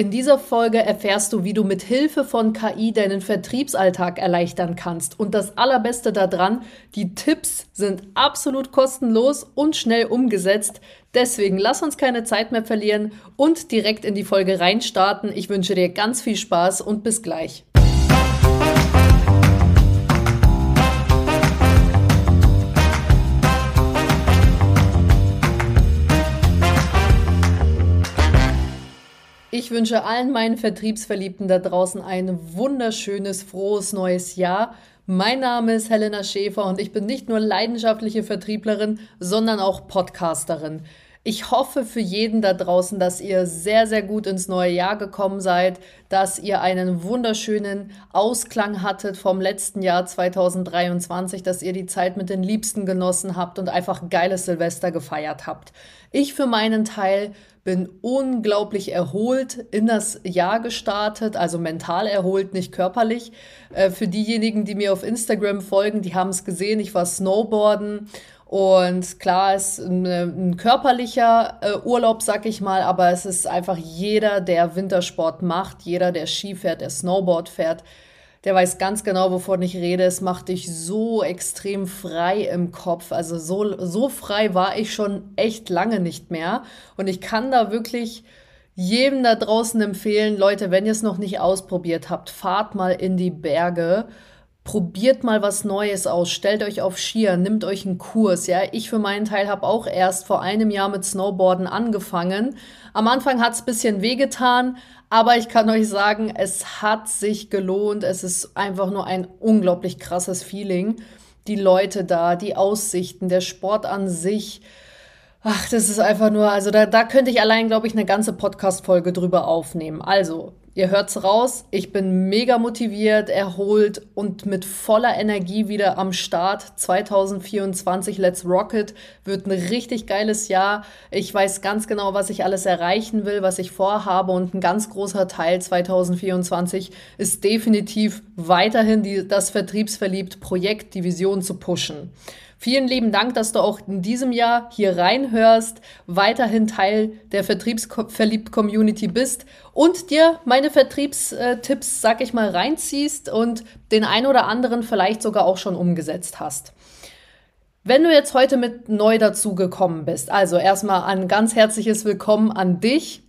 In dieser Folge erfährst du, wie du mit Hilfe von KI deinen Vertriebsalltag erleichtern kannst. Und das Allerbeste daran, die Tipps sind absolut kostenlos und schnell umgesetzt. Deswegen lass uns keine Zeit mehr verlieren und direkt in die Folge reinstarten. Ich wünsche dir ganz viel Spaß und bis gleich. Ich wünsche allen meinen Vertriebsverliebten da draußen ein wunderschönes, frohes neues Jahr. Mein Name ist Helena Schäfer und ich bin nicht nur leidenschaftliche Vertrieblerin, sondern auch Podcasterin. Ich hoffe für jeden da draußen, dass ihr sehr, sehr gut ins neue Jahr gekommen seid, dass ihr einen wunderschönen Ausklang hattet vom letzten Jahr 2023, dass ihr die Zeit mit den Liebsten genossen habt und einfach geiles Silvester gefeiert habt. Ich für meinen Teil bin unglaublich erholt in das Jahr gestartet, also mental erholt, nicht körperlich. Äh, für diejenigen, die mir auf Instagram folgen, die haben es gesehen, ich war Snowboarden und klar, ist ein, ein körperlicher äh, Urlaub, sag ich mal, aber es ist einfach jeder, der Wintersport macht, jeder, der Ski fährt, der Snowboard fährt, der weiß ganz genau, wovon ich rede. Es macht dich so extrem frei im Kopf. Also so, so frei war ich schon echt lange nicht mehr. Und ich kann da wirklich jedem da draußen empfehlen, Leute, wenn ihr es noch nicht ausprobiert habt, fahrt mal in die Berge probiert mal was Neues aus, stellt euch auf Skier, nimmt euch einen Kurs. Ja, ich für meinen Teil habe auch erst vor einem Jahr mit Snowboarden angefangen. Am Anfang hat es bisschen wehgetan, aber ich kann euch sagen, es hat sich gelohnt. Es ist einfach nur ein unglaublich krasses Feeling. Die Leute da, die Aussichten, der Sport an sich. Ach, das ist einfach nur, also da, da könnte ich allein, glaube ich, eine ganze Podcast-Folge drüber aufnehmen. Also, Ihr hört's raus, ich bin mega motiviert, erholt und mit voller Energie wieder am Start. 2024 Let's Rocket wird ein richtig geiles Jahr. Ich weiß ganz genau, was ich alles erreichen will, was ich vorhabe und ein ganz großer Teil 2024 ist definitiv weiterhin die, das Vertriebsverliebt Projekt, die Vision zu pushen. Vielen lieben Dank, dass du auch in diesem Jahr hier reinhörst, weiterhin Teil der Vertriebsverliebt-Community bist und dir meine Vertriebstipps, sag ich mal, reinziehst und den ein oder anderen vielleicht sogar auch schon umgesetzt hast. Wenn du jetzt heute mit neu dazu gekommen bist, also erstmal ein ganz herzliches Willkommen an dich.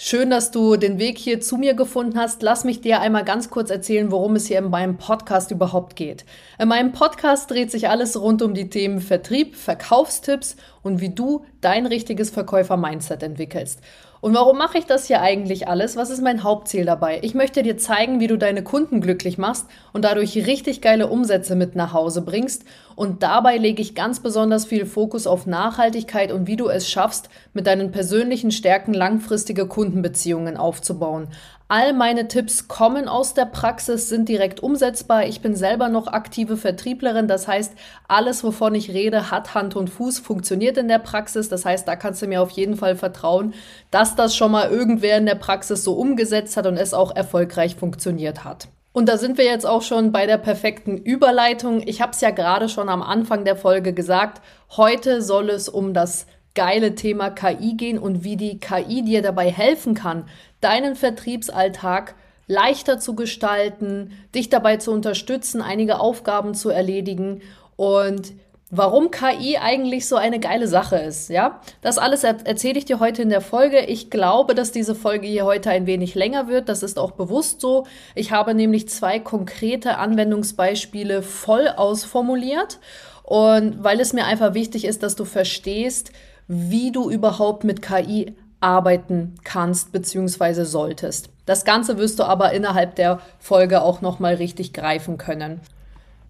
Schön, dass du den Weg hier zu mir gefunden hast. Lass mich dir einmal ganz kurz erzählen, worum es hier in meinem Podcast überhaupt geht. In meinem Podcast dreht sich alles rund um die Themen Vertrieb, Verkaufstipps und wie du dein richtiges Verkäufer-Mindset entwickelst. Und warum mache ich das hier eigentlich alles? Was ist mein Hauptziel dabei? Ich möchte dir zeigen, wie du deine Kunden glücklich machst und dadurch richtig geile Umsätze mit nach Hause bringst. Und dabei lege ich ganz besonders viel Fokus auf Nachhaltigkeit und wie du es schaffst, mit deinen persönlichen Stärken langfristige Kundenbeziehungen aufzubauen. All meine Tipps kommen aus der Praxis, sind direkt umsetzbar. Ich bin selber noch aktive Vertrieblerin. Das heißt, alles, wovon ich rede, hat Hand und Fuß, funktioniert in der Praxis. Das heißt, da kannst du mir auf jeden Fall vertrauen, dass das schon mal irgendwer in der Praxis so umgesetzt hat und es auch erfolgreich funktioniert hat. Und da sind wir jetzt auch schon bei der perfekten Überleitung. Ich habe es ja gerade schon am Anfang der Folge gesagt. Heute soll es um das geile Thema KI gehen und wie die KI dir dabei helfen kann, deinen Vertriebsalltag leichter zu gestalten, dich dabei zu unterstützen, einige Aufgaben zu erledigen und warum KI eigentlich so eine geile Sache ist, ja? Das alles er erzähle ich dir heute in der Folge. Ich glaube, dass diese Folge hier heute ein wenig länger wird. Das ist auch bewusst so. Ich habe nämlich zwei konkrete Anwendungsbeispiele voll ausformuliert und weil es mir einfach wichtig ist, dass du verstehst, wie du überhaupt mit KI arbeiten kannst bzw. solltest. Das Ganze wirst du aber innerhalb der Folge auch nochmal richtig greifen können.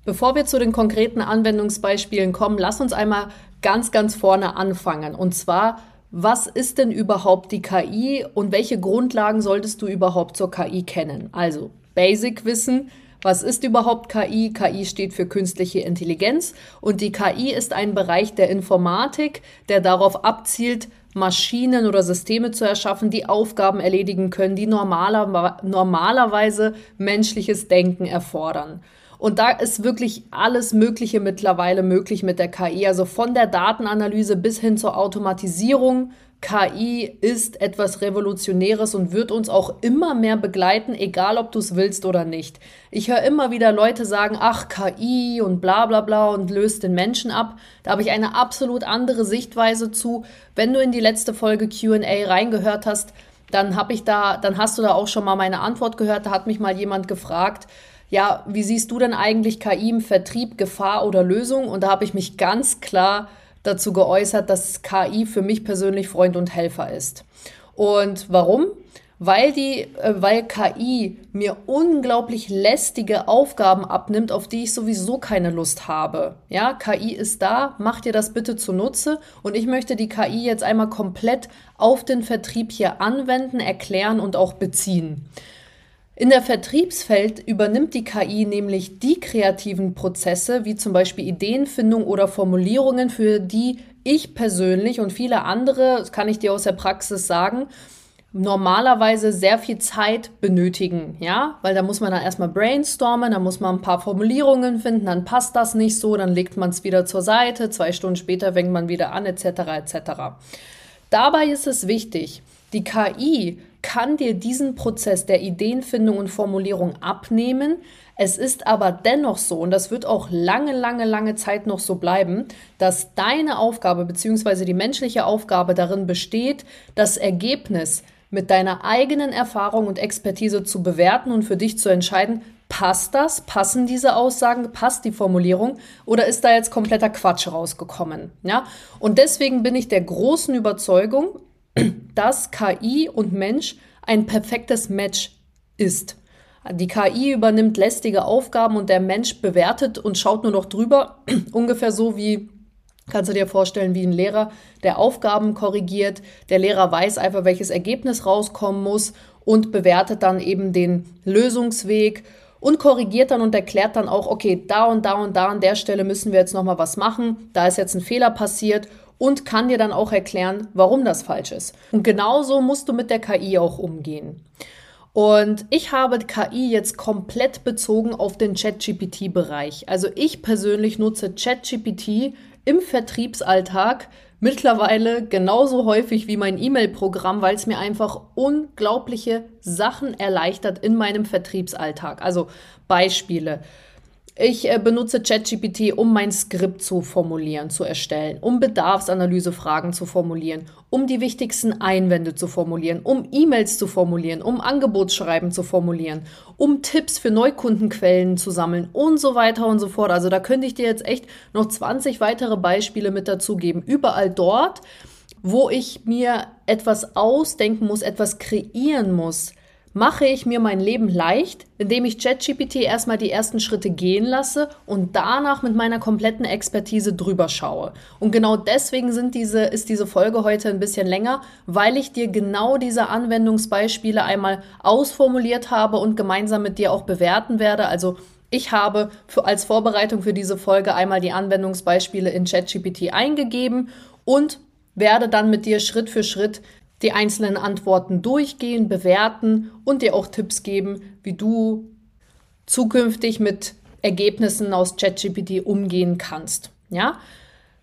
Bevor wir zu den konkreten Anwendungsbeispielen kommen, lass uns einmal ganz, ganz vorne anfangen. Und zwar, was ist denn überhaupt die KI und welche Grundlagen solltest du überhaupt zur KI kennen? Also Basic-Wissen, was ist überhaupt KI? KI steht für künstliche Intelligenz und die KI ist ein Bereich der Informatik, der darauf abzielt, Maschinen oder Systeme zu erschaffen, die Aufgaben erledigen können, die normaler, normalerweise menschliches Denken erfordern. Und da ist wirklich alles Mögliche mittlerweile möglich mit der KI. Also von der Datenanalyse bis hin zur Automatisierung KI ist etwas Revolutionäres und wird uns auch immer mehr begleiten, egal ob du es willst oder nicht. Ich höre immer wieder Leute sagen, ach, KI und bla bla bla und löst den Menschen ab. Da habe ich eine absolut andere Sichtweise zu. Wenn du in die letzte Folge QA reingehört hast, dann habe ich da, dann hast du da auch schon mal meine Antwort gehört. Da hat mich mal jemand gefragt, ja, wie siehst du denn eigentlich KI im Vertrieb, Gefahr oder Lösung? Und da habe ich mich ganz klar dazu geäußert, dass KI für mich persönlich Freund und Helfer ist. Und warum? Weil die, äh, weil KI mir unglaublich lästige Aufgaben abnimmt, auf die ich sowieso keine Lust habe. Ja, KI ist da, mach dir das bitte zunutze und ich möchte die KI jetzt einmal komplett auf den Vertrieb hier anwenden, erklären und auch beziehen. In der Vertriebsfeld übernimmt die KI nämlich die kreativen Prozesse, wie zum Beispiel Ideenfindung oder Formulierungen, für die ich persönlich und viele andere, das kann ich dir aus der Praxis sagen, normalerweise sehr viel Zeit benötigen, ja, weil da muss man dann erstmal brainstormen, da muss man ein paar Formulierungen finden, dann passt das nicht so, dann legt man es wieder zur Seite, zwei Stunden später fängt man wieder an, etc. etc. Dabei ist es wichtig, die KI kann dir diesen Prozess der Ideenfindung und Formulierung abnehmen. Es ist aber dennoch so, und das wird auch lange, lange, lange Zeit noch so bleiben, dass deine Aufgabe bzw. die menschliche Aufgabe darin besteht, das Ergebnis mit deiner eigenen Erfahrung und Expertise zu bewerten und für dich zu entscheiden, passt das, passen diese Aussagen, passt die Formulierung oder ist da jetzt kompletter Quatsch rausgekommen? Ja? Und deswegen bin ich der großen Überzeugung, dass KI und Mensch ein perfektes Match ist. Die KI übernimmt lästige Aufgaben und der Mensch bewertet und schaut nur noch drüber. Ungefähr so wie, kannst du dir vorstellen, wie ein Lehrer, der Aufgaben korrigiert. Der Lehrer weiß einfach, welches Ergebnis rauskommen muss und bewertet dann eben den Lösungsweg und korrigiert dann und erklärt dann auch, okay, da und da und da an der Stelle müssen wir jetzt nochmal was machen. Da ist jetzt ein Fehler passiert und kann dir dann auch erklären, warum das falsch ist. Und genauso musst du mit der KI auch umgehen. Und ich habe KI jetzt komplett bezogen auf den ChatGPT-Bereich. Also ich persönlich nutze ChatGPT im Vertriebsalltag mittlerweile genauso häufig wie mein E-Mail-Programm, weil es mir einfach unglaubliche Sachen erleichtert in meinem Vertriebsalltag. Also Beispiele. Ich äh, benutze ChatGPT, um mein Skript zu formulieren, zu erstellen, um Bedarfsanalysefragen zu formulieren, um die wichtigsten Einwände zu formulieren, um E-Mails zu formulieren, um Angebotsschreiben zu formulieren, um Tipps für Neukundenquellen zu sammeln und so weiter und so fort. Also da könnte ich dir jetzt echt noch 20 weitere Beispiele mit dazugeben. Überall dort, wo ich mir etwas ausdenken muss, etwas kreieren muss, mache ich mir mein Leben leicht, indem ich ChatGPT erstmal die ersten Schritte gehen lasse und danach mit meiner kompletten Expertise drüber schaue. Und genau deswegen sind diese, ist diese Folge heute ein bisschen länger, weil ich dir genau diese Anwendungsbeispiele einmal ausformuliert habe und gemeinsam mit dir auch bewerten werde. Also ich habe für, als Vorbereitung für diese Folge einmal die Anwendungsbeispiele in ChatGPT eingegeben und werde dann mit dir Schritt für Schritt die einzelnen Antworten durchgehen, bewerten und dir auch Tipps geben, wie du zukünftig mit Ergebnissen aus ChatGPT umgehen kannst. Ja?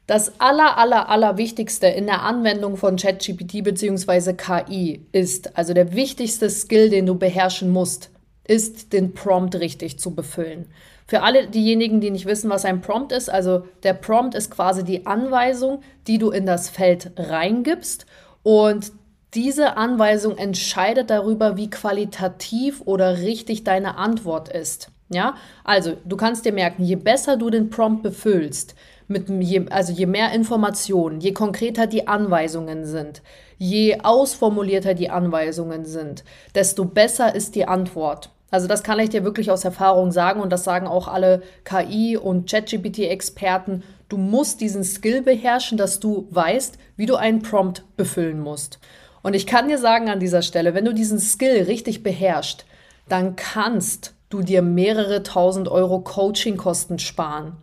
Das aller, aller, aller Wichtigste in der Anwendung von ChatGPT bzw. KI ist, also der wichtigste Skill, den du beherrschen musst, ist, den Prompt richtig zu befüllen. Für alle diejenigen, die nicht wissen, was ein Prompt ist, also der Prompt ist quasi die Anweisung, die du in das Feld reingibst und diese Anweisung entscheidet darüber, wie qualitativ oder richtig deine Antwort ist. Ja, also du kannst dir merken, je besser du den Prompt befüllst, mit je, also je mehr Informationen, je konkreter die Anweisungen sind, je ausformulierter die Anweisungen sind, desto besser ist die Antwort. Also das kann ich dir wirklich aus Erfahrung sagen und das sagen auch alle KI und ChatGPT-Experten. Du musst diesen Skill beherrschen, dass du weißt, wie du einen Prompt befüllen musst. Und ich kann dir sagen an dieser Stelle, wenn du diesen Skill richtig beherrschst, dann kannst du dir mehrere tausend Euro Coachingkosten sparen.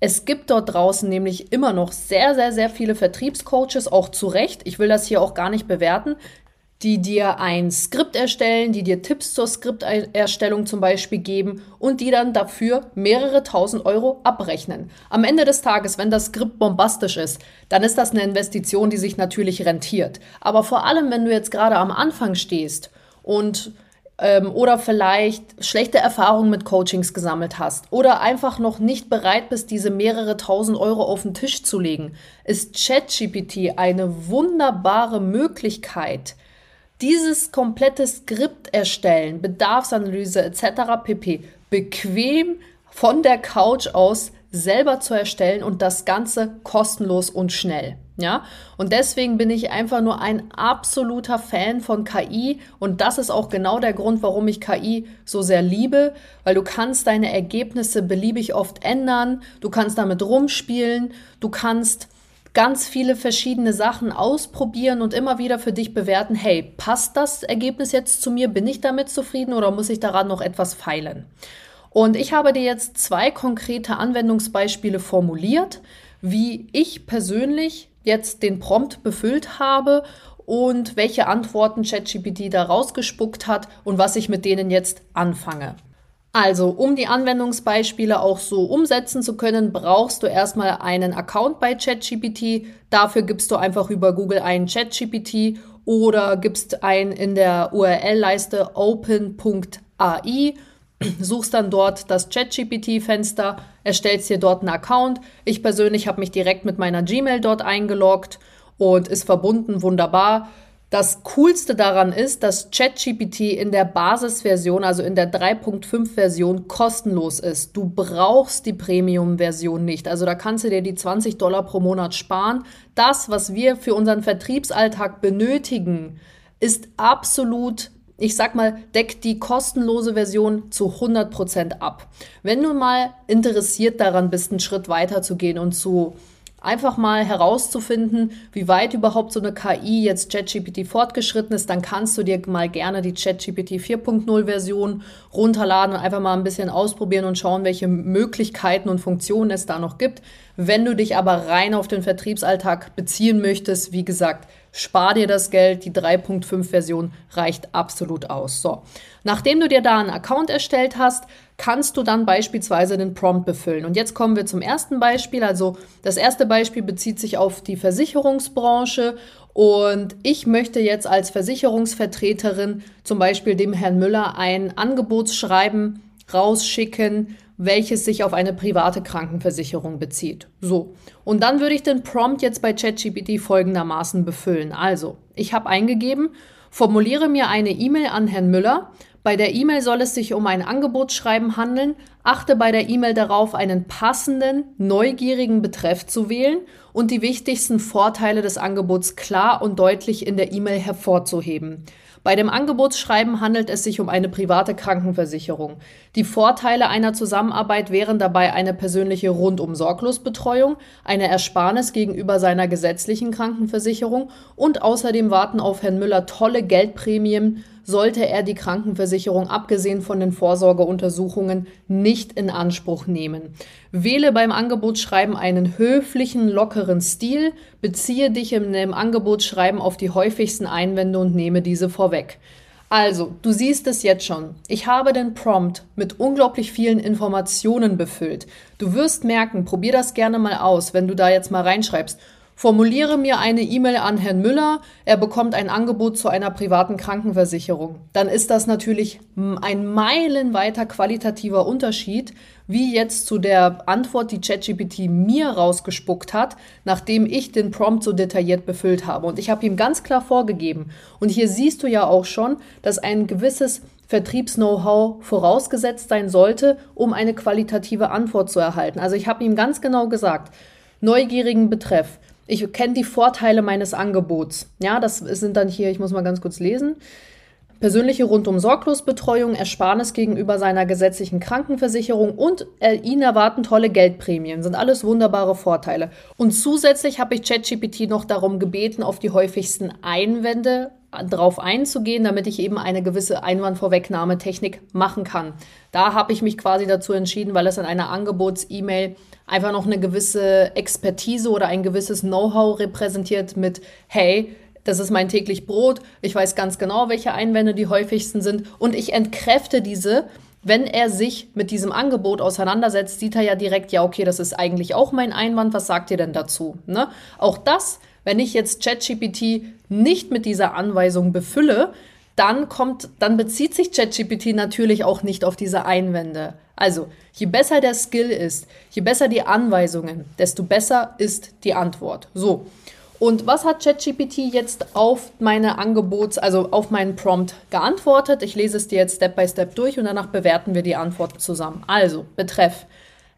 Es gibt dort draußen nämlich immer noch sehr, sehr, sehr viele Vertriebscoaches, auch zu Recht. Ich will das hier auch gar nicht bewerten, die dir ein Skript erstellen, die dir Tipps zur Skripterstellung zum Beispiel geben und die dann dafür mehrere tausend Euro abrechnen. Am Ende des Tages, wenn das Skript bombastisch ist, dann ist das eine Investition, die sich natürlich rentiert. Aber vor allem, wenn du jetzt gerade am Anfang stehst und ähm, oder vielleicht schlechte Erfahrungen mit Coachings gesammelt hast oder einfach noch nicht bereit bist, diese mehrere tausend Euro auf den Tisch zu legen, ist ChatGPT eine wunderbare Möglichkeit, dieses komplette Skript erstellen, Bedarfsanalyse etc. pp. bequem von der Couch aus selber zu erstellen und das Ganze kostenlos und schnell. Ja, und deswegen bin ich einfach nur ein absoluter Fan von KI und das ist auch genau der Grund, warum ich KI so sehr liebe, weil du kannst deine Ergebnisse beliebig oft ändern, du kannst damit rumspielen, du kannst ganz viele verschiedene Sachen ausprobieren und immer wieder für dich bewerten, hey, passt das Ergebnis jetzt zu mir? Bin ich damit zufrieden oder muss ich daran noch etwas feilen? Und ich habe dir jetzt zwei konkrete Anwendungsbeispiele formuliert, wie ich persönlich jetzt den Prompt befüllt habe und welche Antworten ChatGPT da rausgespuckt hat und was ich mit denen jetzt anfange. Also, um die Anwendungsbeispiele auch so umsetzen zu können, brauchst du erstmal einen Account bei ChatGPT. Dafür gibst du einfach über Google einen ChatGPT oder gibst ein in der URL-Leiste open.ai, suchst dann dort das ChatGPT-Fenster, erstellst dir dort einen Account. Ich persönlich habe mich direkt mit meiner Gmail dort eingeloggt und ist verbunden, wunderbar. Das Coolste daran ist, dass ChatGPT in der Basisversion, also in der 3.5-Version, kostenlos ist. Du brauchst die Premium-Version nicht. Also da kannst du dir die 20 Dollar pro Monat sparen. Das, was wir für unseren Vertriebsalltag benötigen, ist absolut ich sag mal, deckt die kostenlose Version zu 100% ab. Wenn du mal interessiert daran bist, einen Schritt weiter zu gehen und zu einfach mal herauszufinden, wie weit überhaupt so eine KI jetzt ChatGPT fortgeschritten ist, dann kannst du dir mal gerne die ChatGPT 4.0 Version runterladen und einfach mal ein bisschen ausprobieren und schauen, welche Möglichkeiten und Funktionen es da noch gibt. Wenn du dich aber rein auf den Vertriebsalltag beziehen möchtest, wie gesagt, spar dir das Geld, die 3.5 Version reicht absolut aus. So, nachdem du dir da einen Account erstellt hast, kannst du dann beispielsweise den Prompt befüllen. Und jetzt kommen wir zum ersten Beispiel. Also das erste Beispiel bezieht sich auf die Versicherungsbranche und ich möchte jetzt als Versicherungsvertreterin zum Beispiel dem Herrn Müller ein Angebotsschreiben rausschicken, welches sich auf eine private Krankenversicherung bezieht. So. Und dann würde ich den Prompt jetzt bei ChatGPT folgendermaßen befüllen. Also, ich habe eingegeben, formuliere mir eine E-Mail an Herrn Müller, bei der E-Mail soll es sich um ein Angebotsschreiben handeln. Achte bei der E-Mail darauf, einen passenden, neugierigen Betreff zu wählen und die wichtigsten Vorteile des Angebots klar und deutlich in der E-Mail hervorzuheben. Bei dem Angebotsschreiben handelt es sich um eine private Krankenversicherung. Die Vorteile einer Zusammenarbeit wären dabei eine persönliche Rundum-Sorglosbetreuung, eine Ersparnis gegenüber seiner gesetzlichen Krankenversicherung und außerdem warten auf Herrn Müller tolle Geldprämien, sollte er die Krankenversicherung abgesehen von den Vorsorgeuntersuchungen nicht in Anspruch nehmen. Wähle beim Angebotsschreiben einen höflichen, lockeren Stil, beziehe dich dem Angebotsschreiben auf die häufigsten Einwände und nehme diese vorweg. Also, du siehst es jetzt schon. Ich habe den Prompt mit unglaublich vielen Informationen befüllt. Du wirst merken, probier das gerne mal aus, wenn du da jetzt mal reinschreibst. Formuliere mir eine E-Mail an Herrn Müller, er bekommt ein Angebot zu einer privaten Krankenversicherung. Dann ist das natürlich ein meilenweiter qualitativer Unterschied, wie jetzt zu der Antwort, die ChatGPT mir rausgespuckt hat, nachdem ich den Prompt so detailliert befüllt habe. Und ich habe ihm ganz klar vorgegeben. Und hier siehst du ja auch schon, dass ein gewisses Vertriebs-Know-how vorausgesetzt sein sollte, um eine qualitative Antwort zu erhalten. Also ich habe ihm ganz genau gesagt, neugierigen Betreff, ich kenne die Vorteile meines Angebots. Ja, das sind dann hier, ich muss mal ganz kurz lesen. Persönliche Rundum-Sorglosbetreuung, Ersparnis gegenüber seiner gesetzlichen Krankenversicherung und äh, ihn erwarten tolle Geldprämien. Sind alles wunderbare Vorteile. Und zusätzlich habe ich ChatGPT noch darum gebeten, auf die häufigsten Einwände drauf einzugehen, damit ich eben eine gewisse Einwandvorwegnahmetechnik machen kann. Da habe ich mich quasi dazu entschieden, weil es in einer Angebots-E-Mail einfach noch eine gewisse Expertise oder ein gewisses Know-how repräsentiert mit, hey, das ist mein täglich Brot, ich weiß ganz genau, welche Einwände die häufigsten sind und ich entkräfte diese. Wenn er sich mit diesem Angebot auseinandersetzt, sieht er ja direkt, ja, okay, das ist eigentlich auch mein Einwand, was sagt ihr denn dazu? Ne? Auch das, wenn ich jetzt ChatGPT nicht mit dieser Anweisung befülle, dann kommt, dann bezieht sich ChatGPT natürlich auch nicht auf diese Einwände. Also, je besser der Skill ist, je besser die Anweisungen, desto besser ist die Antwort. So. Und was hat ChatGPT jetzt auf meine Angebots-, also auf meinen Prompt geantwortet? Ich lese es dir jetzt Step by Step durch und danach bewerten wir die Antworten zusammen. Also, betreff.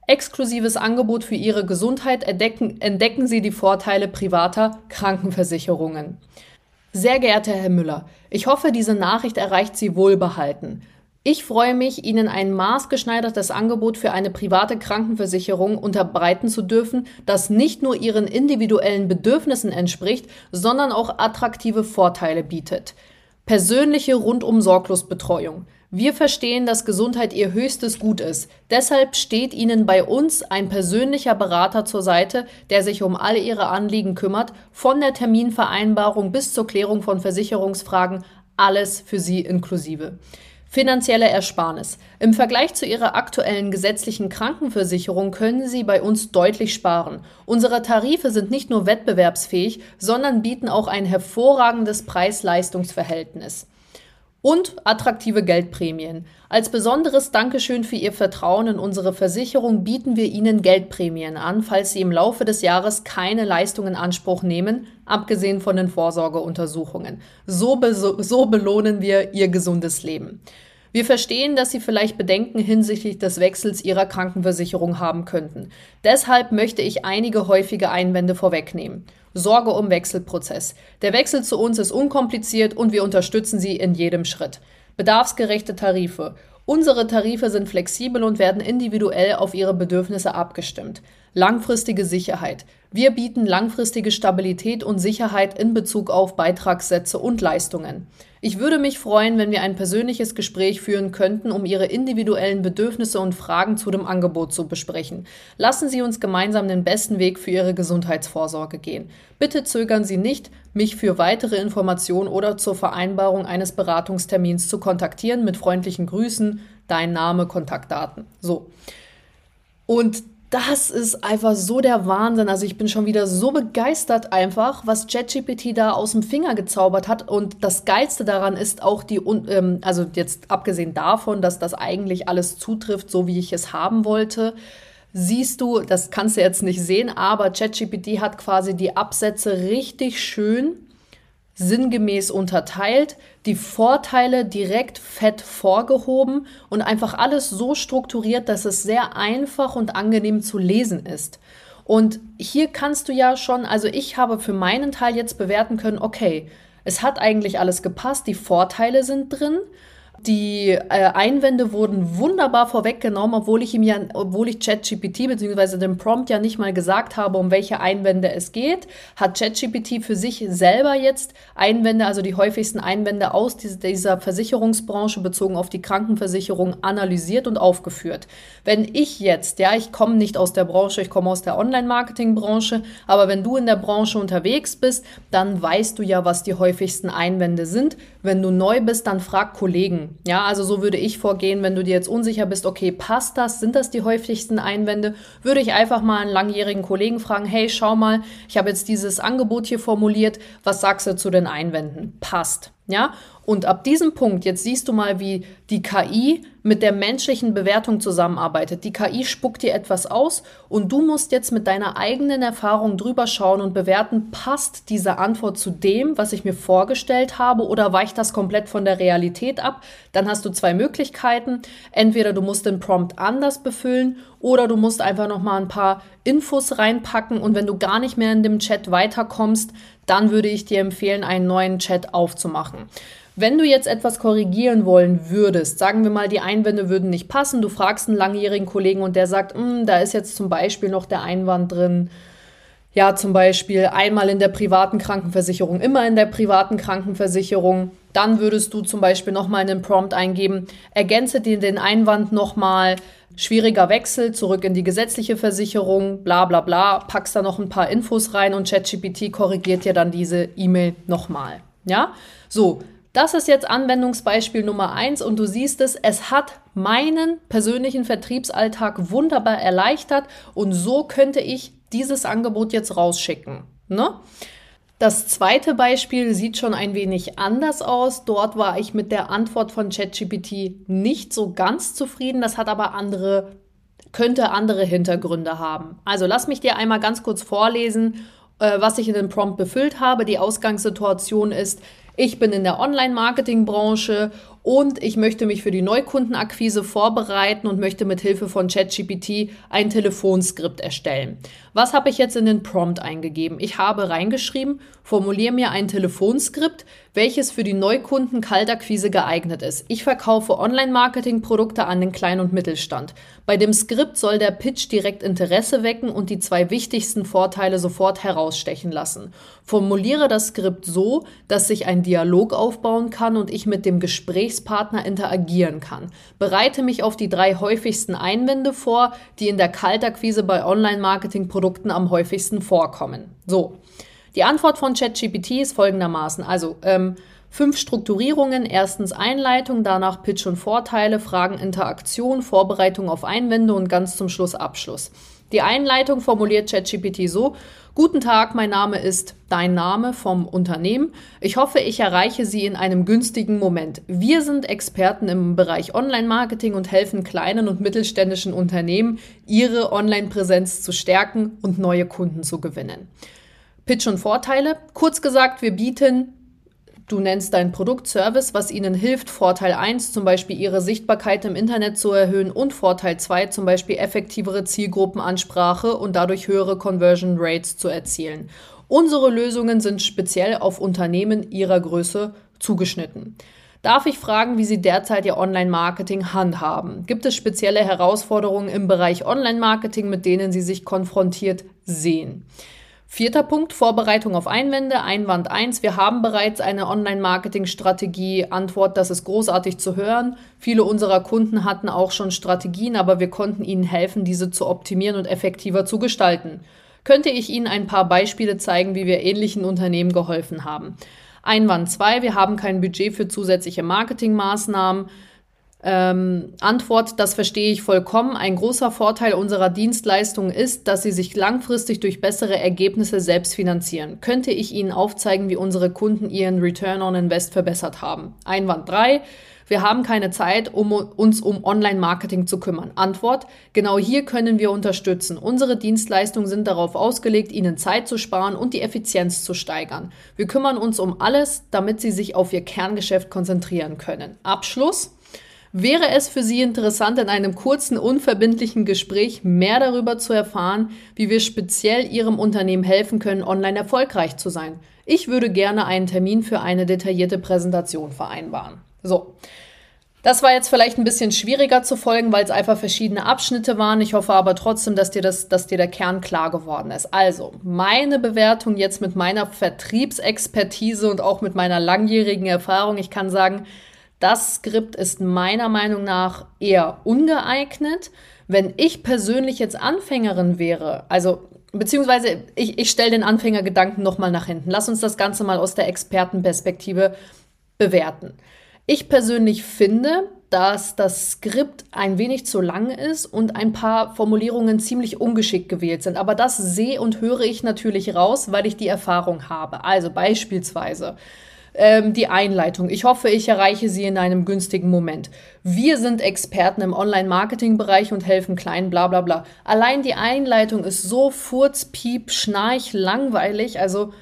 Exklusives Angebot für Ihre Gesundheit entdecken, entdecken Sie die Vorteile privater Krankenversicherungen. Sehr geehrter Herr Müller, ich hoffe, diese Nachricht erreicht Sie wohlbehalten. Ich freue mich, Ihnen ein maßgeschneidertes Angebot für eine private Krankenversicherung unterbreiten zu dürfen, das nicht nur Ihren individuellen Bedürfnissen entspricht, sondern auch attraktive Vorteile bietet. Persönliche rundum Sorglosbetreuung. Wir verstehen, dass Gesundheit Ihr höchstes Gut ist. Deshalb steht Ihnen bei uns ein persönlicher Berater zur Seite, der sich um alle Ihre Anliegen kümmert, von der Terminvereinbarung bis zur Klärung von Versicherungsfragen, alles für Sie inklusive. Finanzielle Ersparnis. Im Vergleich zu Ihrer aktuellen gesetzlichen Krankenversicherung können Sie bei uns deutlich sparen. Unsere Tarife sind nicht nur wettbewerbsfähig, sondern bieten auch ein hervorragendes Preis-Leistungs-Verhältnis und attraktive Geldprämien. Als besonderes Dankeschön für Ihr Vertrauen in unsere Versicherung bieten wir Ihnen Geldprämien an, falls Sie im Laufe des Jahres keine Leistung in Anspruch nehmen, abgesehen von den Vorsorgeuntersuchungen. So, be so belohnen wir Ihr gesundes Leben. Wir verstehen, dass Sie vielleicht Bedenken hinsichtlich des Wechsels Ihrer Krankenversicherung haben könnten. Deshalb möchte ich einige häufige Einwände vorwegnehmen. Sorge um Wechselprozess. Der Wechsel zu uns ist unkompliziert und wir unterstützen Sie in jedem Schritt. Bedarfsgerechte Tarife. Unsere Tarife sind flexibel und werden individuell auf Ihre Bedürfnisse abgestimmt. Langfristige Sicherheit. Wir bieten langfristige Stabilität und Sicherheit in Bezug auf Beitragssätze und Leistungen. Ich würde mich freuen, wenn wir ein persönliches Gespräch führen könnten, um Ihre individuellen Bedürfnisse und Fragen zu dem Angebot zu besprechen. Lassen Sie uns gemeinsam den besten Weg für Ihre Gesundheitsvorsorge gehen. Bitte zögern Sie nicht, mich für weitere Informationen oder zur Vereinbarung eines Beratungstermins zu kontaktieren. Mit freundlichen Grüßen, dein Name, Kontaktdaten. So. Und das ist einfach so der Wahnsinn. Also ich bin schon wieder so begeistert einfach, was ChatGPT da aus dem Finger gezaubert hat. Und das Geilste daran ist auch die, ähm, also jetzt abgesehen davon, dass das eigentlich alles zutrifft, so wie ich es haben wollte, siehst du, das kannst du jetzt nicht sehen, aber ChatGPT hat quasi die Absätze richtig schön sinngemäß unterteilt, die Vorteile direkt fett vorgehoben und einfach alles so strukturiert, dass es sehr einfach und angenehm zu lesen ist. Und hier kannst du ja schon, also ich habe für meinen Teil jetzt bewerten können, okay, es hat eigentlich alles gepasst, die Vorteile sind drin die äh, Einwände wurden wunderbar vorweggenommen, obwohl ich ihm ja, obwohl ich ChatGPT bzw. dem Prompt ja nicht mal gesagt habe, um welche Einwände es geht, hat ChatGPT für sich selber jetzt Einwände, also die häufigsten Einwände aus dieser Versicherungsbranche bezogen auf die Krankenversicherung analysiert und aufgeführt. Wenn ich jetzt, ja, ich komme nicht aus der Branche, ich komme aus der Online-Marketing-Branche, aber wenn du in der Branche unterwegs bist, dann weißt du ja, was die häufigsten Einwände sind. Wenn du neu bist, dann frag Kollegen. Ja, also so würde ich vorgehen, wenn du dir jetzt unsicher bist, okay, passt das? Sind das die häufigsten Einwände? Würde ich einfach mal einen langjährigen Kollegen fragen, hey, schau mal, ich habe jetzt dieses Angebot hier formuliert, was sagst du zu den Einwänden? Passt. Ja, und ab diesem Punkt, jetzt siehst du mal, wie die KI mit der menschlichen Bewertung zusammenarbeitet. Die KI spuckt dir etwas aus und du musst jetzt mit deiner eigenen Erfahrung drüber schauen und bewerten, passt diese Antwort zu dem, was ich mir vorgestellt habe oder weicht das komplett von der Realität ab? Dann hast du zwei Möglichkeiten. Entweder du musst den Prompt anders befüllen oder du musst einfach noch mal ein paar Infos reinpacken und wenn du gar nicht mehr in dem Chat weiterkommst, dann würde ich dir empfehlen, einen neuen Chat aufzumachen. Wenn du jetzt etwas korrigieren wollen würdest, sagen wir mal, die Einwände würden nicht passen, du fragst einen langjährigen Kollegen und der sagt, hm, da ist jetzt zum Beispiel noch der Einwand drin, ja, zum Beispiel einmal in der privaten Krankenversicherung, immer in der privaten Krankenversicherung, Dann würdest du zum Beispiel nochmal einen Prompt eingeben, ergänze dir den Einwand nochmal, schwieriger Wechsel, zurück in die gesetzliche Versicherung, bla bla bla, packst da noch ein paar Infos rein und ChatGPT korrigiert dir dann diese E-Mail nochmal. Ja, so, das ist jetzt Anwendungsbeispiel Nummer eins und du siehst es, es hat meinen persönlichen Vertriebsalltag wunderbar erleichtert und so könnte ich dieses Angebot jetzt rausschicken. Ne? Das zweite Beispiel sieht schon ein wenig anders aus. Dort war ich mit der Antwort von ChatGPT nicht so ganz zufrieden. Das hat aber andere, könnte andere Hintergründe haben. Also lass mich dir einmal ganz kurz vorlesen, äh, was ich in den Prompt befüllt habe. Die Ausgangssituation ist, ich bin in der Online-Marketing-Branche und ich möchte mich für die Neukundenakquise vorbereiten und möchte mit Hilfe von ChatGPT ein Telefonskript erstellen. Was habe ich jetzt in den Prompt eingegeben? Ich habe reingeschrieben, formuliere mir ein Telefonskript, welches für die Neukunden Kaltakquise geeignet ist. Ich verkaufe Online-Marketing-Produkte an den Klein- und Mittelstand. Bei dem Skript soll der Pitch direkt Interesse wecken und die zwei wichtigsten Vorteile sofort herausstechen lassen. Formuliere das Skript so, dass sich ein Dialog aufbauen kann und ich mit dem Gesprächs Gesprächspartner interagieren kann. Bereite mich auf die drei häufigsten Einwände vor, die in der Kaltakquise bei Online-Marketing-Produkten am häufigsten vorkommen. So, die Antwort von ChatGPT ist folgendermaßen. Also, ähm, Fünf Strukturierungen. Erstens Einleitung, danach Pitch und Vorteile, Fragen, Interaktion, Vorbereitung auf Einwände und ganz zum Schluss Abschluss. Die Einleitung formuliert ChatGPT so, Guten Tag, mein Name ist dein Name vom Unternehmen. Ich hoffe, ich erreiche Sie in einem günstigen Moment. Wir sind Experten im Bereich Online-Marketing und helfen kleinen und mittelständischen Unternehmen, ihre Online-Präsenz zu stärken und neue Kunden zu gewinnen. Pitch und Vorteile. Kurz gesagt, wir bieten Du nennst dein Produkt Service, was ihnen hilft, Vorteil 1 zum Beispiel ihre Sichtbarkeit im Internet zu erhöhen und Vorteil 2 zum Beispiel effektivere Zielgruppenansprache und dadurch höhere Conversion Rates zu erzielen. Unsere Lösungen sind speziell auf Unternehmen ihrer Größe zugeschnitten. Darf ich fragen, wie Sie derzeit Ihr Online-Marketing handhaben? Gibt es spezielle Herausforderungen im Bereich Online-Marketing, mit denen Sie sich konfrontiert sehen? Vierter Punkt, Vorbereitung auf Einwände. Einwand 1, wir haben bereits eine Online-Marketing-Strategie. Antwort, das ist großartig zu hören. Viele unserer Kunden hatten auch schon Strategien, aber wir konnten ihnen helfen, diese zu optimieren und effektiver zu gestalten. Könnte ich Ihnen ein paar Beispiele zeigen, wie wir ähnlichen Unternehmen geholfen haben? Einwand 2, wir haben kein Budget für zusätzliche Marketingmaßnahmen. Ähm, Antwort, das verstehe ich vollkommen. Ein großer Vorteil unserer Dienstleistung ist, dass sie sich langfristig durch bessere Ergebnisse selbst finanzieren. Könnte ich Ihnen aufzeigen, wie unsere Kunden ihren Return on Invest verbessert haben? Einwand 3. Wir haben keine Zeit, um uns um Online-Marketing zu kümmern. Antwort, genau hier können wir unterstützen. Unsere Dienstleistungen sind darauf ausgelegt, Ihnen Zeit zu sparen und die Effizienz zu steigern. Wir kümmern uns um alles, damit Sie sich auf Ihr Kerngeschäft konzentrieren können. Abschluss. Wäre es für Sie interessant, in einem kurzen, unverbindlichen Gespräch mehr darüber zu erfahren, wie wir speziell Ihrem Unternehmen helfen können, online erfolgreich zu sein? Ich würde gerne einen Termin für eine detaillierte Präsentation vereinbaren. So. Das war jetzt vielleicht ein bisschen schwieriger zu folgen, weil es einfach verschiedene Abschnitte waren. Ich hoffe aber trotzdem, dass dir, das, dass dir der Kern klar geworden ist. Also, meine Bewertung jetzt mit meiner Vertriebsexpertise und auch mit meiner langjährigen Erfahrung. Ich kann sagen, das Skript ist meiner Meinung nach eher ungeeignet. Wenn ich persönlich jetzt Anfängerin wäre, also beziehungsweise ich, ich stelle den Anfängergedanken nochmal nach hinten. Lass uns das Ganze mal aus der Expertenperspektive bewerten. Ich persönlich finde, dass das Skript ein wenig zu lang ist und ein paar Formulierungen ziemlich ungeschickt gewählt sind. Aber das sehe und höre ich natürlich raus, weil ich die Erfahrung habe. Also beispielsweise ähm, die Einleitung. Ich hoffe, ich erreiche Sie in einem günstigen Moment. Wir sind Experten im Online-Marketing-Bereich und helfen klein, bla bla bla. Allein die Einleitung ist so furzpiep, schnarch, langweilig. Also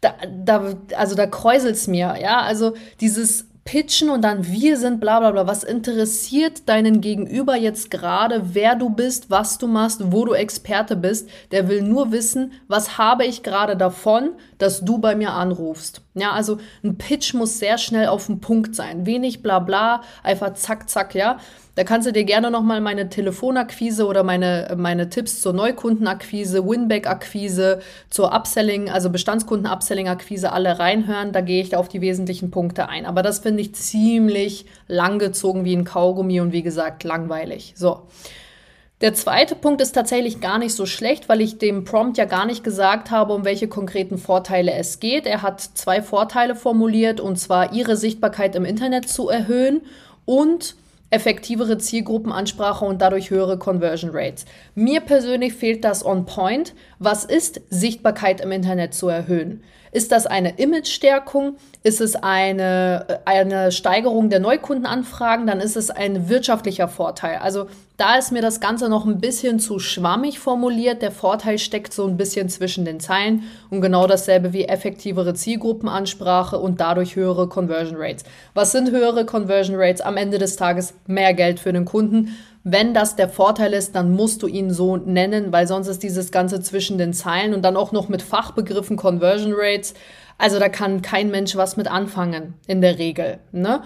da, da, also da kräuselt's mir, ja. Also dieses pitchen und dann wir sind bla bla bla. Was interessiert deinen Gegenüber jetzt gerade, wer du bist, was du machst, wo du Experte bist? Der will nur wissen, was habe ich gerade davon, dass du bei mir anrufst. Ja, also ein Pitch muss sehr schnell auf den Punkt sein. Wenig Blabla, einfach zack, zack, ja. Da kannst du dir gerne nochmal meine Telefonakquise oder meine, meine Tipps zur Neukundenakquise, Winback-Akquise, zur Upselling, also Bestandskunden-Upselling-Akquise alle reinhören. Da gehe ich da auf die wesentlichen Punkte ein. Aber das finde ich ziemlich langgezogen wie ein Kaugummi und wie gesagt langweilig. So. Der zweite Punkt ist tatsächlich gar nicht so schlecht, weil ich dem Prompt ja gar nicht gesagt habe, um welche konkreten Vorteile es geht. Er hat zwei Vorteile formuliert, und zwar ihre Sichtbarkeit im Internet zu erhöhen und effektivere Zielgruppenansprache und dadurch höhere Conversion Rates. Mir persönlich fehlt das on point. Was ist Sichtbarkeit im Internet zu erhöhen? Ist das eine Image-Stärkung? Ist es eine, eine Steigerung der Neukundenanfragen? Dann ist es ein wirtschaftlicher Vorteil. Also da ist mir das Ganze noch ein bisschen zu schwammig formuliert. Der Vorteil steckt so ein bisschen zwischen den Zeilen und genau dasselbe wie effektivere Zielgruppenansprache und dadurch höhere Conversion Rates. Was sind höhere Conversion Rates? Am Ende des Tages mehr Geld für den Kunden. Wenn das der Vorteil ist, dann musst du ihn so nennen, weil sonst ist dieses Ganze zwischen den Zeilen und dann auch noch mit Fachbegriffen Conversion Rates. Also da kann kein Mensch was mit anfangen, in der Regel. Ne?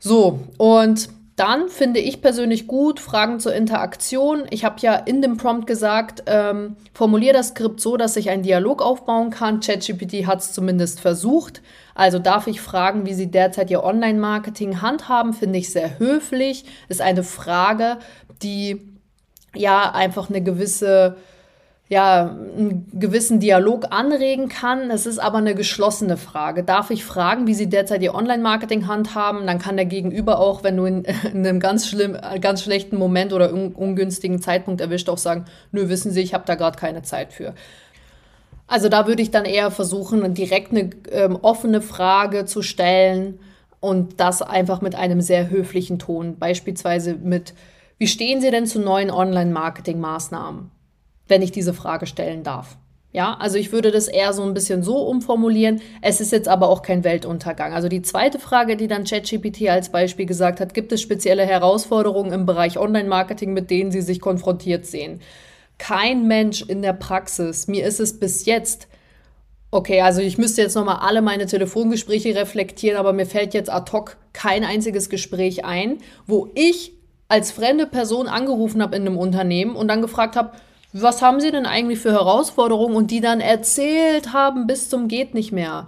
So, und dann finde ich persönlich gut Fragen zur Interaktion. Ich habe ja in dem Prompt gesagt, ähm, formuliere das Skript so, dass ich einen Dialog aufbauen kann. ChatGPT hat es zumindest versucht. Also darf ich fragen, wie Sie derzeit Ihr Online-Marketing handhaben, finde ich sehr höflich. Ist eine Frage, die ja einfach eine gewisse ja, einen gewissen Dialog anregen kann. Es ist aber eine geschlossene Frage. Darf ich fragen, wie Sie derzeit Ihr Online-Marketing handhaben? Dann kann der Gegenüber auch, wenn du in, in einem ganz schlimm, ganz schlechten Moment oder un, ungünstigen Zeitpunkt erwischt, auch sagen, nö, wissen Sie, ich habe da gerade keine Zeit für. Also da würde ich dann eher versuchen, direkt eine ähm, offene Frage zu stellen und das einfach mit einem sehr höflichen Ton. Beispielsweise mit, wie stehen Sie denn zu neuen Online-Marketing-Maßnahmen? Wenn ich diese Frage stellen darf. Ja, also ich würde das eher so ein bisschen so umformulieren. Es ist jetzt aber auch kein Weltuntergang. Also die zweite Frage, die dann ChatGPT als Beispiel gesagt hat, gibt es spezielle Herausforderungen im Bereich Online-Marketing, mit denen Sie sich konfrontiert sehen? Kein Mensch in der Praxis, mir ist es bis jetzt, okay, also ich müsste jetzt nochmal alle meine Telefongespräche reflektieren, aber mir fällt jetzt ad hoc kein einziges Gespräch ein, wo ich als fremde Person angerufen habe in einem Unternehmen und dann gefragt habe, was haben Sie denn eigentlich für Herausforderungen und die dann erzählt haben bis zum geht nicht mehr.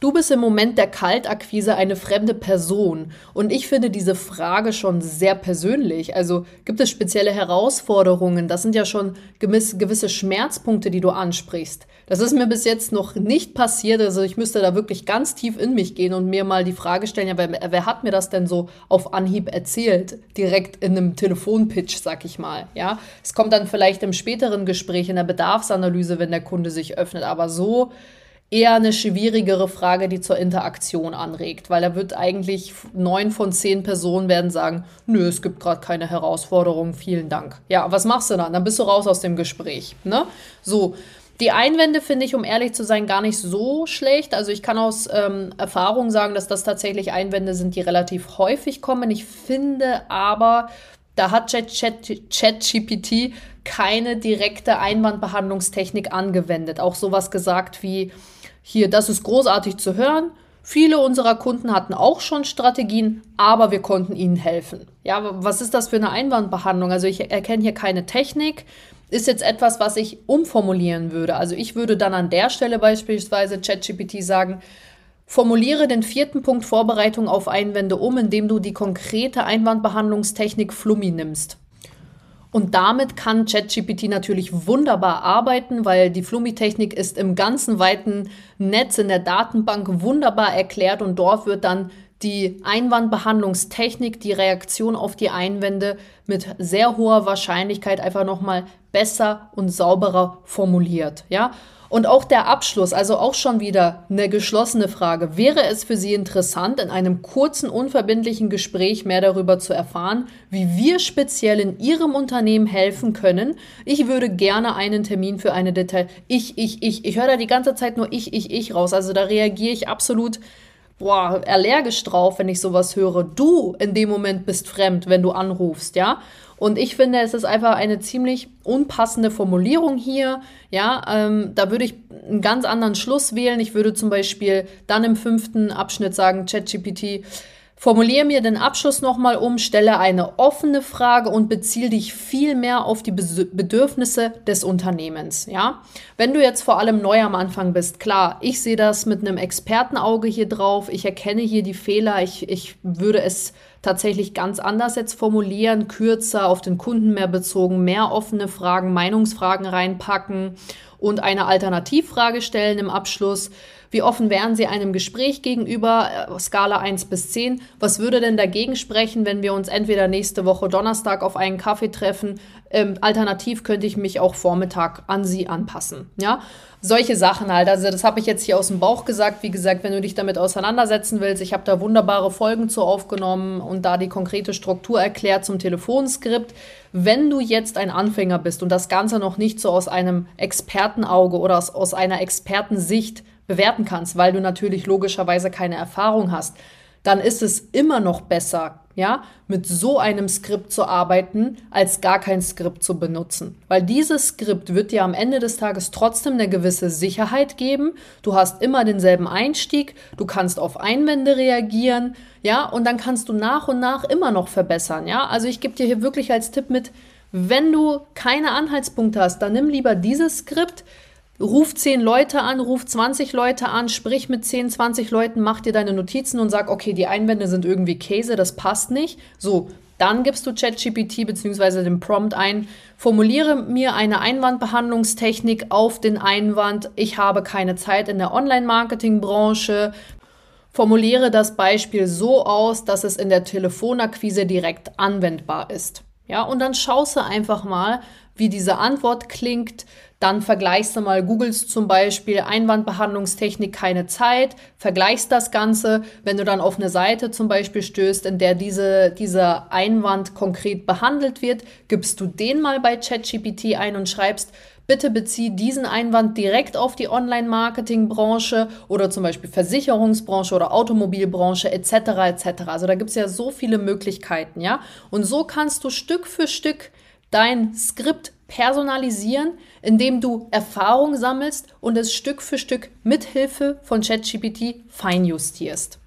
Du bist im Moment der Kaltakquise eine fremde Person und ich finde diese Frage schon sehr persönlich. Also gibt es spezielle Herausforderungen? Das sind ja schon gewisse Schmerzpunkte, die du ansprichst. Das ist mir bis jetzt noch nicht passiert. Also ich müsste da wirklich ganz tief in mich gehen und mir mal die Frage stellen, ja, wer, wer hat mir das denn so auf Anhieb erzählt? Direkt in einem Telefonpitch, sag ich mal. Ja, es kommt dann vielleicht im späteren Gespräch in der Bedarfsanalyse, wenn der Kunde sich öffnet. Aber so eher eine schwierigere Frage, die zur Interaktion anregt, weil da wird eigentlich neun von zehn Personen werden sagen, nö, es gibt gerade keine Herausforderung, vielen Dank. Ja, was machst du dann? Dann bist du raus aus dem Gespräch. Ne? So. Die Einwände finde ich, um ehrlich zu sein, gar nicht so schlecht. Also ich kann aus ähm, Erfahrung sagen, dass das tatsächlich Einwände sind, die relativ häufig kommen. Ich finde aber, da hat ChatGPT keine direkte Einwandbehandlungstechnik angewendet. Auch sowas gesagt wie, hier, das ist großartig zu hören. Viele unserer Kunden hatten auch schon Strategien, aber wir konnten ihnen helfen. Ja, was ist das für eine Einwandbehandlung? Also ich erkenne hier keine Technik. Ist jetzt etwas, was ich umformulieren würde. Also ich würde dann an der Stelle beispielsweise ChatGPT sagen, formuliere den vierten Punkt Vorbereitung auf Einwände um, indem du die konkrete Einwandbehandlungstechnik Flummi nimmst. Und damit kann ChatGPT natürlich wunderbar arbeiten, weil die Flummi-Technik ist im ganzen weiten Netz in der Datenbank wunderbar erklärt und dort wird dann die Einwandbehandlungstechnik, die Reaktion auf die Einwände mit sehr hoher Wahrscheinlichkeit einfach nochmal besser und sauberer formuliert. Ja, und auch der Abschluss, also auch schon wieder eine geschlossene Frage. Wäre es für Sie interessant, in einem kurzen, unverbindlichen Gespräch mehr darüber zu erfahren, wie wir speziell in Ihrem Unternehmen helfen können? Ich würde gerne einen Termin für eine Detail. Ich, ich, ich. Ich höre da die ganze Zeit nur ich, ich, ich raus. Also da reagiere ich absolut boah, allergisch drauf, wenn ich sowas höre. Du in dem Moment bist fremd, wenn du anrufst, ja. Und ich finde, es ist einfach eine ziemlich unpassende Formulierung hier. Ja, ähm, da würde ich einen ganz anderen Schluss wählen. Ich würde zum Beispiel dann im fünften Abschnitt sagen, ChatGPT, Formuliere mir den Abschluss nochmal um, stelle eine offene Frage und beziehe dich viel mehr auf die Bedürfnisse des Unternehmens. Ja, wenn du jetzt vor allem neu am Anfang bist, klar, ich sehe das mit einem Expertenauge hier drauf. Ich erkenne hier die Fehler. Ich, ich würde es tatsächlich ganz anders jetzt formulieren, kürzer, auf den Kunden mehr bezogen, mehr offene Fragen, Meinungsfragen reinpacken und eine Alternativfrage stellen im Abschluss. Wie offen wären Sie einem Gespräch gegenüber? Äh, Skala 1 bis 10. Was würde denn dagegen sprechen, wenn wir uns entweder nächste Woche Donnerstag auf einen Kaffee treffen? Ähm, alternativ könnte ich mich auch Vormittag an Sie anpassen. Ja, solche Sachen halt. Also das habe ich jetzt hier aus dem Bauch gesagt. Wie gesagt, wenn du dich damit auseinandersetzen willst, ich habe da wunderbare Folgen zu aufgenommen und da die konkrete Struktur erklärt zum Telefonskript. Wenn du jetzt ein Anfänger bist und das Ganze noch nicht so aus einem Expertenauge oder aus, aus einer Expertensicht bewerten kannst, weil du natürlich logischerweise keine Erfahrung hast, dann ist es immer noch besser, ja, mit so einem Skript zu arbeiten, als gar kein Skript zu benutzen. Weil dieses Skript wird dir am Ende des Tages trotzdem eine gewisse Sicherheit geben. Du hast immer denselben Einstieg, du kannst auf Einwände reagieren, ja, und dann kannst du nach und nach immer noch verbessern, ja. Also ich gebe dir hier wirklich als Tipp mit, wenn du keine Anhaltspunkte hast, dann nimm lieber dieses Skript, Ruf 10 Leute an, ruf 20 Leute an, sprich mit 10, 20 Leuten, mach dir deine Notizen und sag, okay, die Einwände sind irgendwie Käse, das passt nicht. So, dann gibst du ChatGPT bzw. den Prompt ein, formuliere mir eine Einwandbehandlungstechnik auf den Einwand, ich habe keine Zeit in der Online-Marketing-Branche. Formuliere das Beispiel so aus, dass es in der Telefonakquise direkt anwendbar ist. Ja, und dann schaust du einfach mal, wie diese Antwort klingt, dann vergleichst du mal, googelst zum Beispiel Einwandbehandlungstechnik keine Zeit, vergleichst das Ganze. Wenn du dann auf eine Seite zum Beispiel stößt, in der diese, dieser Einwand konkret behandelt wird, gibst du den mal bei ChatGPT ein und schreibst, bitte bezieh diesen Einwand direkt auf die Online-Marketing-Branche oder zum Beispiel Versicherungsbranche oder Automobilbranche etc. etc. Also da gibt es ja so viele Möglichkeiten, ja. Und so kannst du Stück für Stück dein Skript personalisieren, indem du Erfahrung sammelst und es Stück für Stück mit Hilfe von ChatGPT feinjustierst.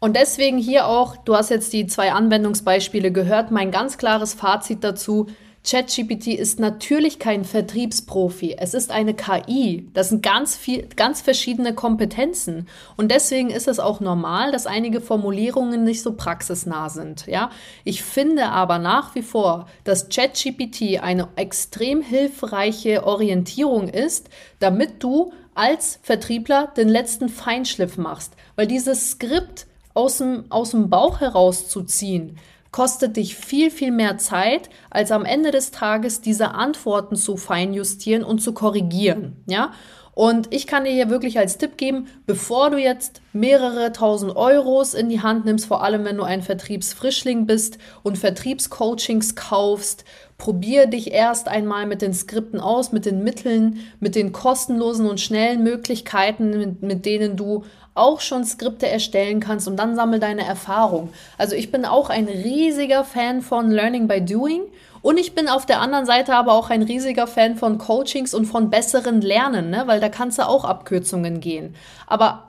Und deswegen hier auch, du hast jetzt die zwei Anwendungsbeispiele gehört, mein ganz klares Fazit dazu. ChatGPT ist natürlich kein Vertriebsprofi. Es ist eine KI. Das sind ganz viel, ganz verschiedene Kompetenzen. Und deswegen ist es auch normal, dass einige Formulierungen nicht so praxisnah sind. Ja, ich finde aber nach wie vor, dass ChatGPT eine extrem hilfreiche Orientierung ist, damit du als Vertriebler den letzten Feinschliff machst. Weil dieses Skript aus dem, aus dem Bauch herauszuziehen, kostet dich viel, viel mehr Zeit, als am Ende des Tages diese Antworten zu feinjustieren und zu korrigieren. Ja? Und ich kann dir hier wirklich als Tipp geben, bevor du jetzt mehrere tausend Euros in die Hand nimmst, vor allem wenn du ein Vertriebsfrischling bist und Vertriebscoachings kaufst, probier dich erst einmal mit den Skripten aus, mit den Mitteln, mit den kostenlosen und schnellen Möglichkeiten, mit, mit denen du auch schon Skripte erstellen kannst und dann sammel deine Erfahrung. Also ich bin auch ein riesiger Fan von Learning by Doing und ich bin auf der anderen Seite aber auch ein riesiger Fan von Coachings und von besseren Lernen, ne? weil da kannst du auch Abkürzungen gehen. Aber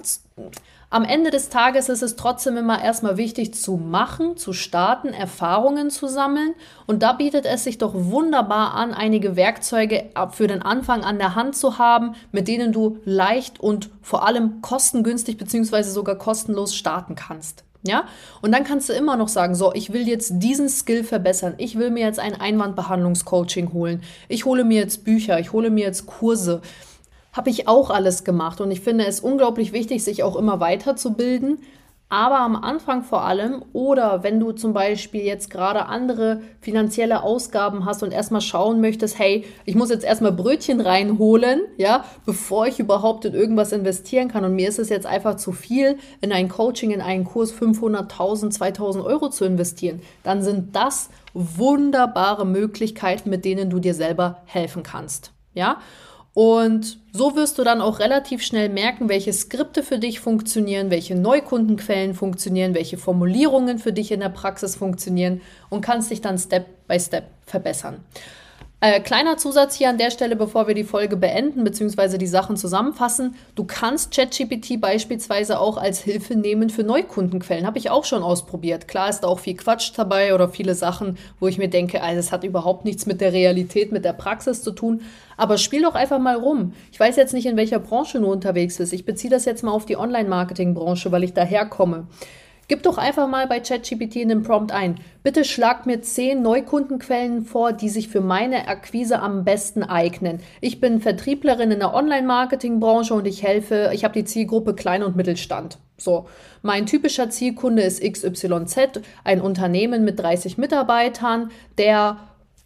am Ende des Tages ist es trotzdem immer erstmal wichtig zu machen, zu starten, Erfahrungen zu sammeln. Und da bietet es sich doch wunderbar an, einige Werkzeuge für den Anfang an der Hand zu haben, mit denen du leicht und vor allem kostengünstig bzw. sogar kostenlos starten kannst. Ja? Und dann kannst du immer noch sagen, so, ich will jetzt diesen Skill verbessern. Ich will mir jetzt ein Einwandbehandlungscoaching holen. Ich hole mir jetzt Bücher, ich hole mir jetzt Kurse. Habe ich auch alles gemacht und ich finde es unglaublich wichtig, sich auch immer weiterzubilden. Aber am Anfang vor allem oder wenn du zum Beispiel jetzt gerade andere finanzielle Ausgaben hast und erstmal schauen möchtest, hey, ich muss jetzt erstmal Brötchen reinholen, ja, bevor ich überhaupt in irgendwas investieren kann und mir ist es jetzt einfach zu viel, in ein Coaching, in einen Kurs 500.000, 2000 Euro zu investieren, dann sind das wunderbare Möglichkeiten, mit denen du dir selber helfen kannst, ja. Und so wirst du dann auch relativ schnell merken, welche Skripte für dich funktionieren, welche Neukundenquellen funktionieren, welche Formulierungen für dich in der Praxis funktionieren und kannst dich dann Step by Step verbessern. Äh, kleiner Zusatz hier an der Stelle, bevor wir die Folge beenden bzw. die Sachen zusammenfassen. Du kannst ChatGPT beispielsweise auch als Hilfe nehmen für Neukundenquellen. Habe ich auch schon ausprobiert. Klar ist da auch viel Quatsch dabei oder viele Sachen, wo ich mir denke, also es hat überhaupt nichts mit der Realität, mit der Praxis zu tun. Aber spiel doch einfach mal rum. Ich weiß jetzt nicht, in welcher Branche du unterwegs bist. Ich beziehe das jetzt mal auf die Online-Marketing-Branche, weil ich daherkomme. Gib doch einfach mal bei ChatGPT in den Prompt ein. Bitte schlag mir zehn Neukundenquellen vor, die sich für meine Akquise am besten eignen. Ich bin Vertrieblerin in der Online-Marketing-Branche und ich helfe, ich habe die Zielgruppe Klein- und Mittelstand. So, mein typischer Zielkunde ist XYZ, ein Unternehmen mit 30 Mitarbeitern, der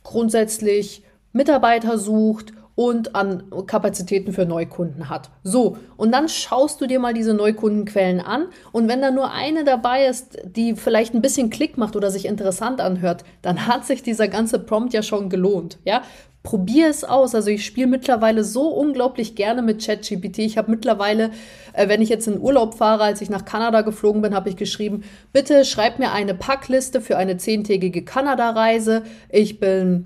grundsätzlich Mitarbeiter sucht und an Kapazitäten für Neukunden hat. So, und dann schaust du dir mal diese Neukundenquellen an und wenn da nur eine dabei ist, die vielleicht ein bisschen Klick macht oder sich interessant anhört, dann hat sich dieser ganze Prompt ja schon gelohnt, ja? Probier es aus. Also ich spiele mittlerweile so unglaublich gerne mit ChatGPT. Ich habe mittlerweile, äh, wenn ich jetzt in Urlaub fahre, als ich nach Kanada geflogen bin, habe ich geschrieben, bitte schreib mir eine Packliste für eine zehntägige Kanada-Reise. Ich bin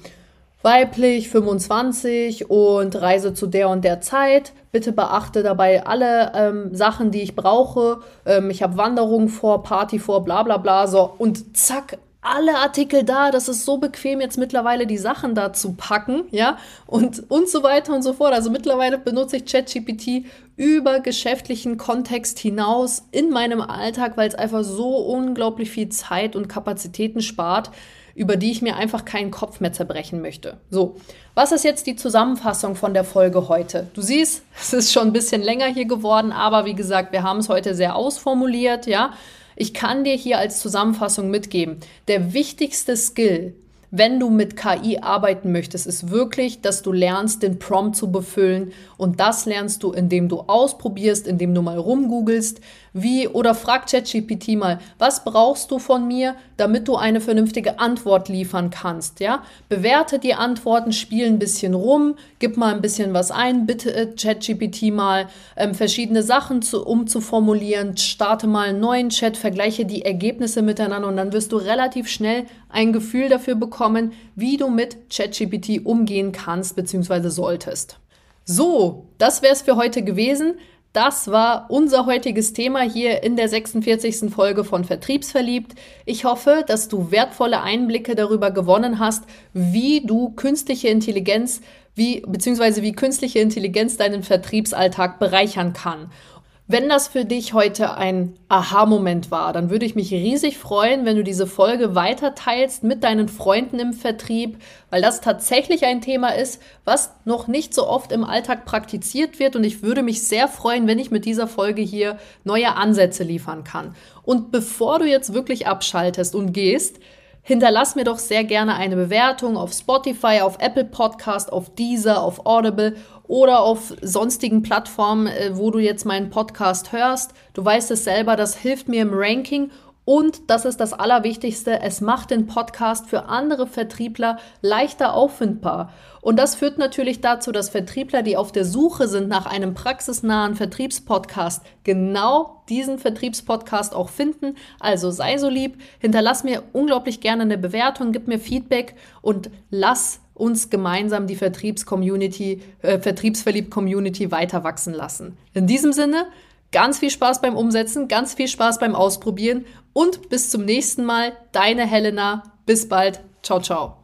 weiblich 25 und reise zu der und der Zeit. Bitte beachte dabei alle ähm, Sachen, die ich brauche. Ähm, ich habe Wanderung vor, Party vor, bla bla bla. So, und zack, alle Artikel da. Das ist so bequem, jetzt mittlerweile die Sachen da zu packen, ja, und, und so weiter und so fort. Also mittlerweile benutze ich ChatGPT über geschäftlichen Kontext hinaus in meinem Alltag, weil es einfach so unglaublich viel Zeit und Kapazitäten spart über die ich mir einfach keinen Kopf mehr zerbrechen möchte. So, was ist jetzt die Zusammenfassung von der Folge heute? Du siehst, es ist schon ein bisschen länger hier geworden, aber wie gesagt, wir haben es heute sehr ausformuliert, ja. Ich kann dir hier als Zusammenfassung mitgeben, der wichtigste Skill, wenn du mit KI arbeiten möchtest, ist wirklich, dass du lernst, den Prompt zu befüllen. Und das lernst du, indem du ausprobierst, indem du mal rumgoogelst, wie oder frag ChatGPT mal, was brauchst du von mir, damit du eine vernünftige Antwort liefern kannst, ja? Bewerte die Antworten, spiel ein bisschen rum, gib mal ein bisschen was ein, bitte äh, ChatGPT mal ähm, verschiedene Sachen zu, umzuformulieren, starte mal einen neuen Chat, vergleiche die Ergebnisse miteinander und dann wirst du relativ schnell ein Gefühl dafür bekommen, wie du mit ChatGPT umgehen kannst bzw. solltest. So, das wäre es für heute gewesen. Das war unser heutiges Thema hier in der 46. Folge von Vertriebsverliebt. Ich hoffe, dass du wertvolle Einblicke darüber gewonnen hast, wie du künstliche Intelligenz, wie, beziehungsweise wie künstliche Intelligenz deinen Vertriebsalltag bereichern kann. Wenn das für dich heute ein Aha-Moment war, dann würde ich mich riesig freuen, wenn du diese Folge weiter teilst mit deinen Freunden im Vertrieb, weil das tatsächlich ein Thema ist, was noch nicht so oft im Alltag praktiziert wird und ich würde mich sehr freuen, wenn ich mit dieser Folge hier neue Ansätze liefern kann. Und bevor du jetzt wirklich abschaltest und gehst, hinterlass mir doch sehr gerne eine Bewertung auf Spotify, auf Apple Podcast, auf Deezer, auf Audible oder auf sonstigen Plattformen, äh, wo du jetzt meinen Podcast hörst. Du weißt es selber, das hilft mir im Ranking und das ist das Allerwichtigste, es macht den Podcast für andere Vertriebler leichter auffindbar. Und das führt natürlich dazu, dass Vertriebler, die auf der Suche sind nach einem praxisnahen Vertriebspodcast, genau diesen Vertriebspodcast auch finden. Also sei so lieb, hinterlass mir unglaublich gerne eine Bewertung, gib mir Feedback und lass uns gemeinsam die Vertriebs-Community, äh, Vertriebsverliebt-Community weiter wachsen lassen. In diesem Sinne, Ganz viel Spaß beim Umsetzen, ganz viel Spaß beim Ausprobieren und bis zum nächsten Mal. Deine Helena. Bis bald. Ciao, ciao.